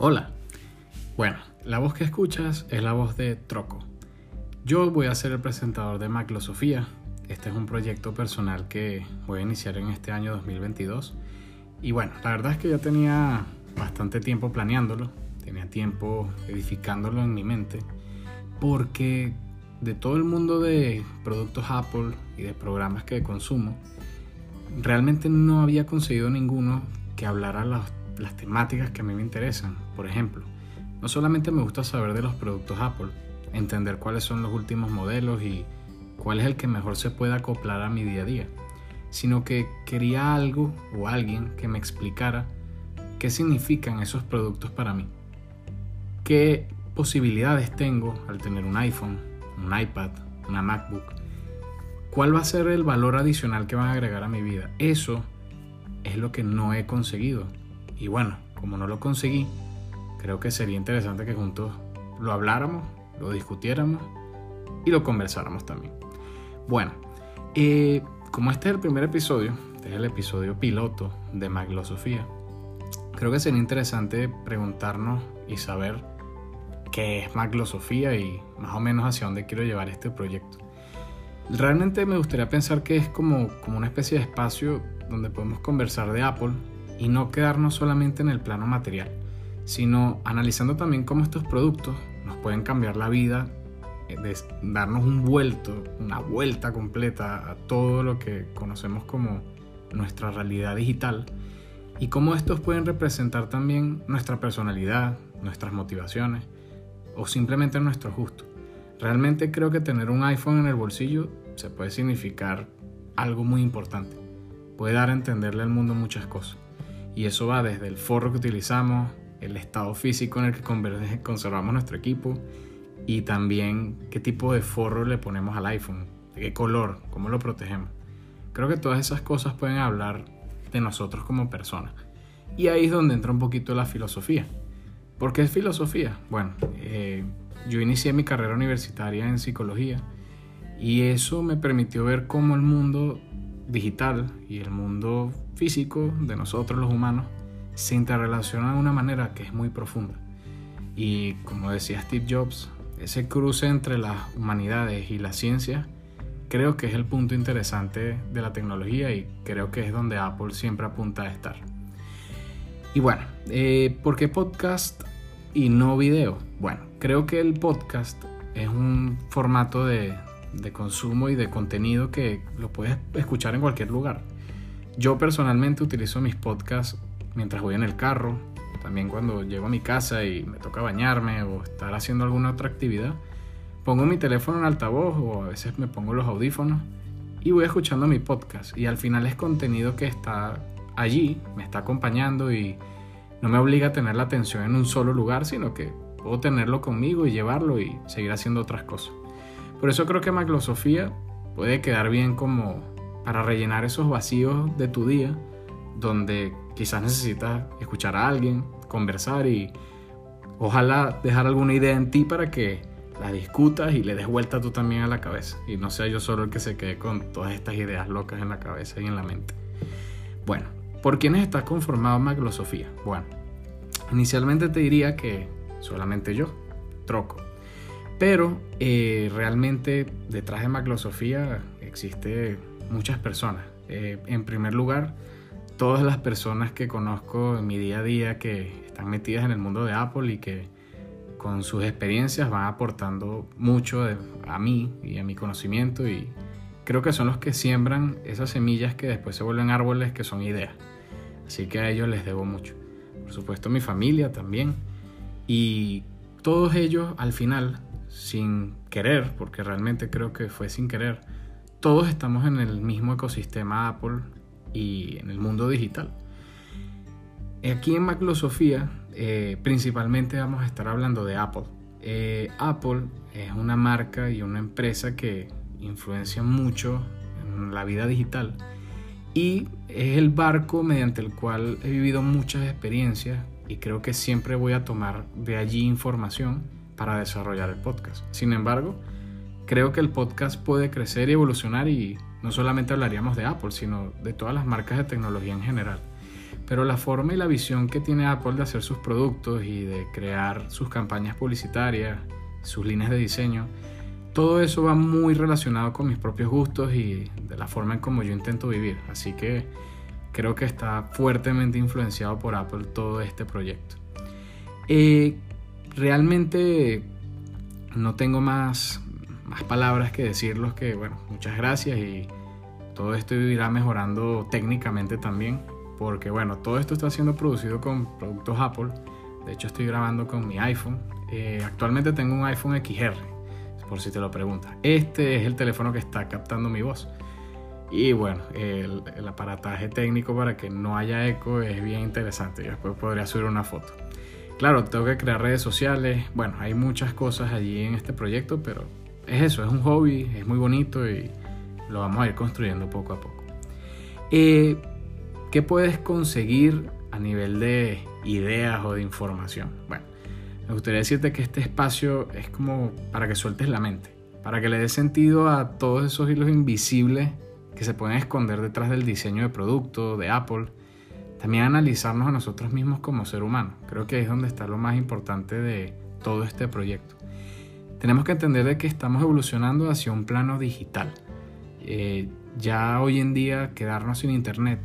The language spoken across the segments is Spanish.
Hola. Bueno, la voz que escuchas es la voz de Troco. Yo voy a ser el presentador de Maclosofía. Este es un proyecto personal que voy a iniciar en este año 2022. Y bueno, la verdad es que ya tenía bastante tiempo planeándolo, tenía tiempo edificándolo en mi mente, porque de todo el mundo de productos Apple y de programas que consumo, realmente no había conseguido ninguno que hablara las las temáticas que a mí me interesan. Por ejemplo, no solamente me gusta saber de los productos Apple, entender cuáles son los últimos modelos y cuál es el que mejor se puede acoplar a mi día a día, sino que quería algo o alguien que me explicara qué significan esos productos para mí. ¿Qué posibilidades tengo al tener un iPhone, un iPad, una MacBook? ¿Cuál va a ser el valor adicional que van a agregar a mi vida? Eso es lo que no he conseguido. Y bueno, como no lo conseguí, creo que sería interesante que juntos lo habláramos, lo discutiéramos y lo conversáramos también. Bueno, eh, como este es el primer episodio, este es el episodio piloto de Maglosofía, creo que sería interesante preguntarnos y saber qué es Maglosofía y más o menos hacia dónde quiero llevar este proyecto. Realmente me gustaría pensar que es como, como una especie de espacio donde podemos conversar de Apple, y no quedarnos solamente en el plano material, sino analizando también cómo estos productos nos pueden cambiar la vida, eh, darnos un vuelto, una vuelta completa a todo lo que conocemos como nuestra realidad digital y cómo estos pueden representar también nuestra personalidad, nuestras motivaciones o simplemente nuestro gusto. Realmente creo que tener un iPhone en el bolsillo se puede significar algo muy importante. Puede dar a entenderle al mundo muchas cosas. Y eso va desde el forro que utilizamos, el estado físico en el que conservamos nuestro equipo y también qué tipo de forro le ponemos al iPhone, de qué color, cómo lo protegemos. Creo que todas esas cosas pueden hablar de nosotros como personas. Y ahí es donde entra un poquito la filosofía. ¿Por qué es filosofía? Bueno, eh, yo inicié mi carrera universitaria en psicología y eso me permitió ver cómo el mundo digital y el mundo físico de nosotros los humanos se interrelacionan de una manera que es muy profunda. Y como decía Steve Jobs, ese cruce entre las humanidades y la ciencia creo que es el punto interesante de la tecnología y creo que es donde Apple siempre apunta a estar. Y bueno, eh, ¿por qué podcast y no video? Bueno, creo que el podcast es un formato de, de consumo y de contenido que lo puedes escuchar en cualquier lugar. Yo personalmente utilizo mis podcasts mientras voy en el carro, también cuando llego a mi casa y me toca bañarme o estar haciendo alguna otra actividad. Pongo mi teléfono en altavoz o a veces me pongo los audífonos y voy escuchando mi podcast. Y al final es contenido que está allí, me está acompañando y no me obliga a tener la atención en un solo lugar, sino que puedo tenerlo conmigo y llevarlo y seguir haciendo otras cosas. Por eso creo que Maclosofía puede quedar bien como para rellenar esos vacíos de tu día, donde quizás necesitas escuchar a alguien, conversar y ojalá dejar alguna idea en ti para que la discutas y le des vuelta tú también a la cabeza y no sea yo solo el que se quede con todas estas ideas locas en la cabeza y en la mente. Bueno, ¿por quiénes está conformado Maglosofía? Bueno, inicialmente te diría que solamente yo, Troco. Pero eh, realmente detrás de Maclosofía existe muchas personas. Eh, en primer lugar, todas las personas que conozco en mi día a día que están metidas en el mundo de Apple y que con sus experiencias van aportando mucho a mí y a mi conocimiento y creo que son los que siembran esas semillas que después se vuelven árboles que son ideas. Así que a ellos les debo mucho. Por supuesto mi familia también. Y todos ellos al final sin querer, porque realmente creo que fue sin querer, todos estamos en el mismo ecosistema Apple y en el mundo digital. Aquí en Maclosofía eh, principalmente vamos a estar hablando de Apple. Eh, Apple es una marca y una empresa que influencia mucho en la vida digital y es el barco mediante el cual he vivido muchas experiencias y creo que siempre voy a tomar de allí información para desarrollar el podcast. Sin embargo, creo que el podcast puede crecer y evolucionar y no solamente hablaríamos de Apple, sino de todas las marcas de tecnología en general. pero la forma y la visión que tiene Apple de hacer sus productos y de crear sus campañas publicitarias, sus líneas de diseño, todo eso va muy relacionado con mis propios gustos y de la forma en como yo intento vivir. Así que creo que está fuertemente influenciado por Apple todo este proyecto. Eh, realmente no tengo más, más palabras que decirlos que, bueno, muchas gracias y todo esto irá mejorando técnicamente también, porque, bueno, todo esto está siendo producido con productos Apple. De hecho, estoy grabando con mi iPhone. Eh, actualmente tengo un iPhone XR, por si te lo preguntas. Este es el teléfono que está captando mi voz. Y bueno, el, aparataje técnico para que no haya eco es bien interesante. Después podría subir una foto. Claro, tengo que crear redes sociales. Bueno, hay muchas cosas allí en este proyecto, pero es eso, es un hobby, es muy bonito y lo vamos a ir construyendo poco a poco. Eh, ¿Qué puedes conseguir a nivel de ideas o de información? Bueno, me gustaría decirte que este espacio es como para que sueltes la mente, para que le des sentido a todos esos hilos invisibles que se pueden esconder detrás del diseño de producto, de Apple. También analizarnos a nosotros mismos como ser humano. Creo que es donde está lo más importante de todo este proyecto. Tenemos que entender de que estamos evolucionando hacia un plano digital. Eh, ya hoy en día quedarnos sin internet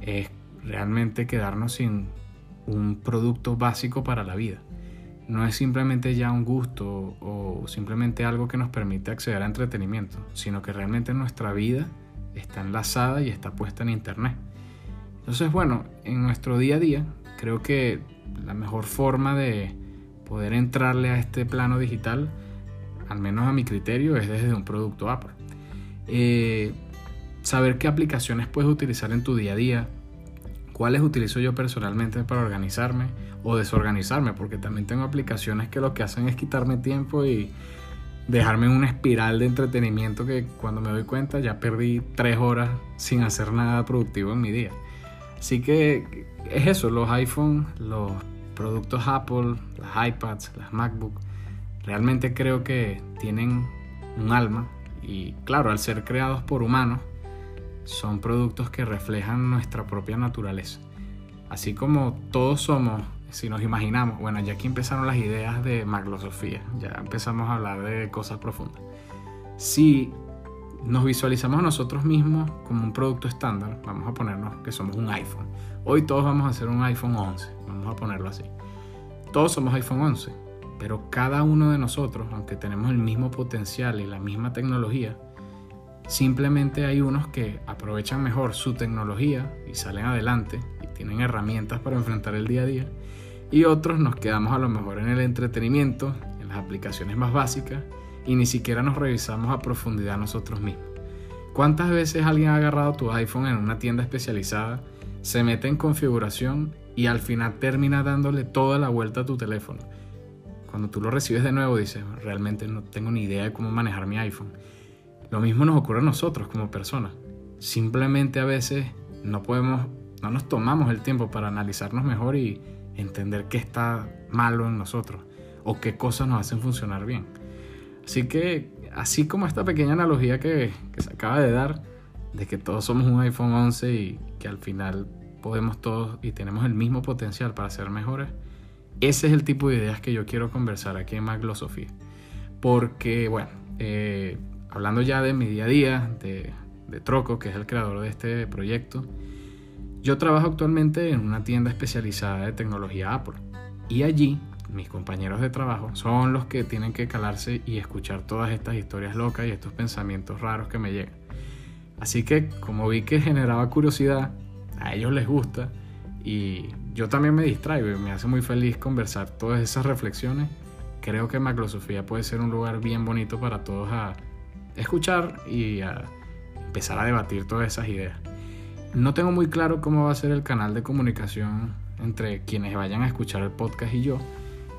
es realmente quedarnos sin un producto básico para la vida. No es simplemente ya un gusto o simplemente algo que nos permite acceder a entretenimiento, sino que realmente nuestra vida está enlazada y está puesta en internet. Entonces, bueno, en nuestro día a día, creo que la mejor forma de poder entrarle a este plano digital, al menos a mi criterio, es desde un producto Apple. Eh, saber qué aplicaciones puedes utilizar en tu día a día, cuáles utilizo yo personalmente para organizarme o desorganizarme, porque también tengo aplicaciones que lo que hacen es quitarme tiempo y dejarme en una espiral de entretenimiento que cuando me doy cuenta ya perdí tres horas sin hacer nada productivo en mi día. Así que es eso, los iPhone, los productos Apple, las iPads, las MacBook, realmente creo que tienen un alma y claro, al ser creados por humanos, son productos que reflejan nuestra propia naturaleza. Así como todos somos si nos imaginamos, bueno, ya aquí empezaron las ideas de maglosofía, ya empezamos a hablar de cosas profundas. Si nos visualizamos nosotros mismos como un producto estándar, vamos a ponernos que somos un iPhone. Hoy todos vamos a hacer un iPhone 11, vamos a ponerlo así. Todos somos iPhone 11, pero cada uno de nosotros, aunque tenemos el mismo potencial y la misma tecnología, simplemente hay unos que aprovechan mejor su tecnología y salen adelante y tienen herramientas para enfrentar el día a día y otros nos quedamos a lo mejor en el entretenimiento, en las aplicaciones más básicas y ni siquiera nos revisamos a profundidad nosotros mismos. ¿Cuántas veces alguien ha agarrado tu iPhone en una tienda especializada, se mete en configuración y al final termina dándole toda la vuelta a tu teléfono? Cuando tú lo recibes de nuevo dices, realmente no tengo ni idea de cómo manejar mi iPhone. Lo mismo nos ocurre a nosotros como personas. Simplemente a veces no podemos, no nos tomamos el tiempo para analizarnos mejor y entender qué está malo en nosotros o qué cosas nos hacen funcionar bien. Así que, así como esta pequeña analogía que, se acaba de dar, de que todos somos un iPhone 11 y que al final podemos todos y tenemos el mismo potencial para ser mejores, ese es el tipo de ideas que yo quiero conversar aquí en Maglosofía. Porque, bueno, eh, hablando ya de mi día a día, de Troco, que es el creador de este proyecto, yo trabajo actualmente en una tienda especializada de tecnología Apple y allí mis compañeros de trabajo son los que tienen que calarse y escuchar todas estas historias locas y estos pensamientos raros que me llegan. Así que como vi que generaba curiosidad, a ellos les gusta y yo también me distraigo y me hace muy feliz conversar todas esas reflexiones. Creo que Macrosofía puede ser un lugar bien bonito para todos a escuchar y a empezar a debatir todas esas ideas. No tengo muy claro cómo va a ser el canal de comunicación entre quienes vayan a escuchar el podcast y yo,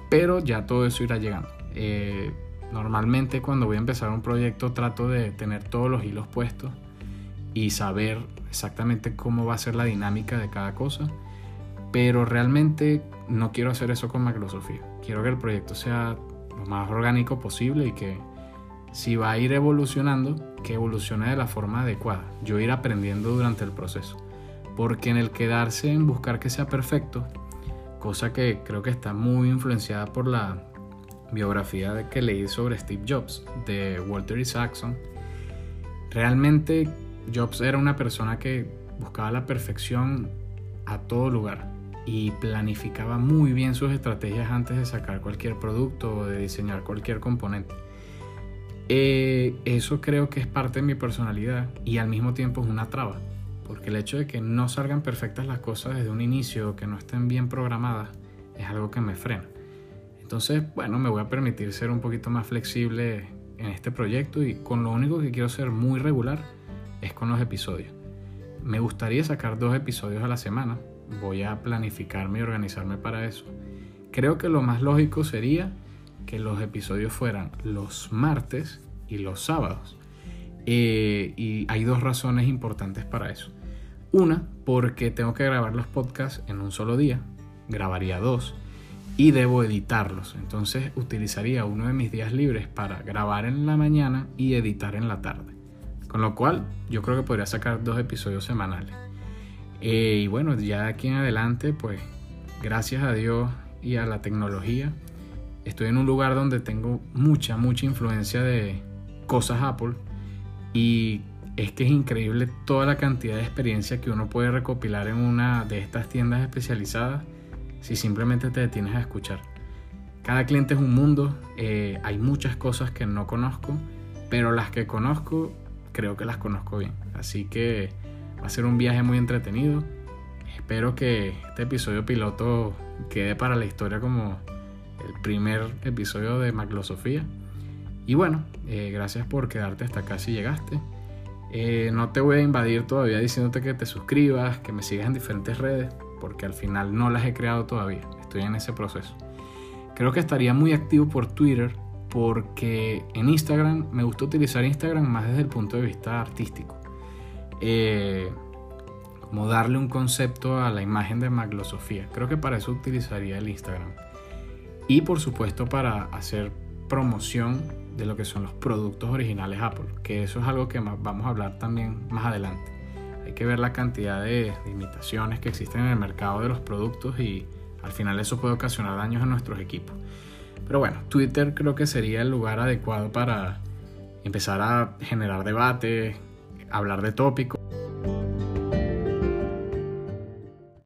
pero ya todo eso irá llegando. Eh, normalmente cuando voy a empezar un proyecto trato de tener todos los hilos puestos y saber exactamente cómo va a ser la dinámica de cada cosa, pero realmente no quiero hacer eso con Microsoft. Quiero que el proyecto sea lo más orgánico posible y que si va a ir evolucionando, que evolucione de la forma adecuada. Yo ir aprendiendo durante el proceso. porque en el quedarse en buscar que sea perfecto, cosa que creo que está muy influenciada por la biografía que leí sobre Steve Jobs de Walter Isaacson, realmente Jobs era una persona que buscaba la perfección a todo lugar y planificaba muy bien sus estrategias antes de sacar cualquier producto o de diseñar cualquier componente. Eh, eso creo que es parte de mi personalidad y al mismo tiempo es una traba, porque el hecho de que no salgan perfectas las cosas desde un inicio que no estén bien programadas es algo que me frena. Entonces, bueno, me voy a permitir ser un poquito más flexible en este proyecto y con lo único que quiero ser muy regular es con los episodios. Me gustaría sacar dos episodios a la semana, voy a planificarme y organizarme para eso. Creo que lo más lógico sería que los episodios fueran los martes y los sábados. Eh, y hay dos razones importantes para eso. Una, porque tengo que grabar los podcasts en un solo día, grabaría dos, y debo editarlos. Entonces utilizaría uno de mis días libres para grabar en la mañana y editar en la tarde. Con lo cual yo creo que podría sacar dos episodios semanales. Eh, y bueno, ya de aquí en adelante, pues gracias a Dios y a la tecnología, estoy en un lugar donde tengo mucha, mucha influencia de cosas Apple y es que es increíble toda la cantidad de experiencia que uno puede recopilar en una de estas tiendas especializadas si simplemente te detienes a escuchar. Cada cliente es un mundo, eh, hay muchas cosas que no conozco, pero las que conozco creo que las conozco bien. Así que Va a ser un viaje muy entretenido. Espero que este episodio piloto quede para la historia como el primer episodio de Maclosofía. Y bueno, eh, gracias por quedarte hasta acá si llegaste. Eh, no te voy a invadir todavía diciéndote que te suscribas, que me sigas en diferentes redes, porque al final no las he creado todavía. Estoy en ese proceso. Creo que estaría muy activo por Twitter, porque en Instagram me gusta utilizar Instagram más desde el punto de vista artístico. Eh, como darle un concepto a la imagen de Maglosofía. Creo que para eso utilizaría el Instagram. Y por supuesto para hacer promoción de lo que son los productos originales Apple, que eso es algo que vamos a hablar también más adelante. Hay que ver la cantidad de, de imitaciones que existen en el mercado de los productos y al final eso puede ocasionar daños a nuestros equipos. Pero bueno, Twitter creo que sería el lugar adecuado para empezar a generar debate, hablar de tópicos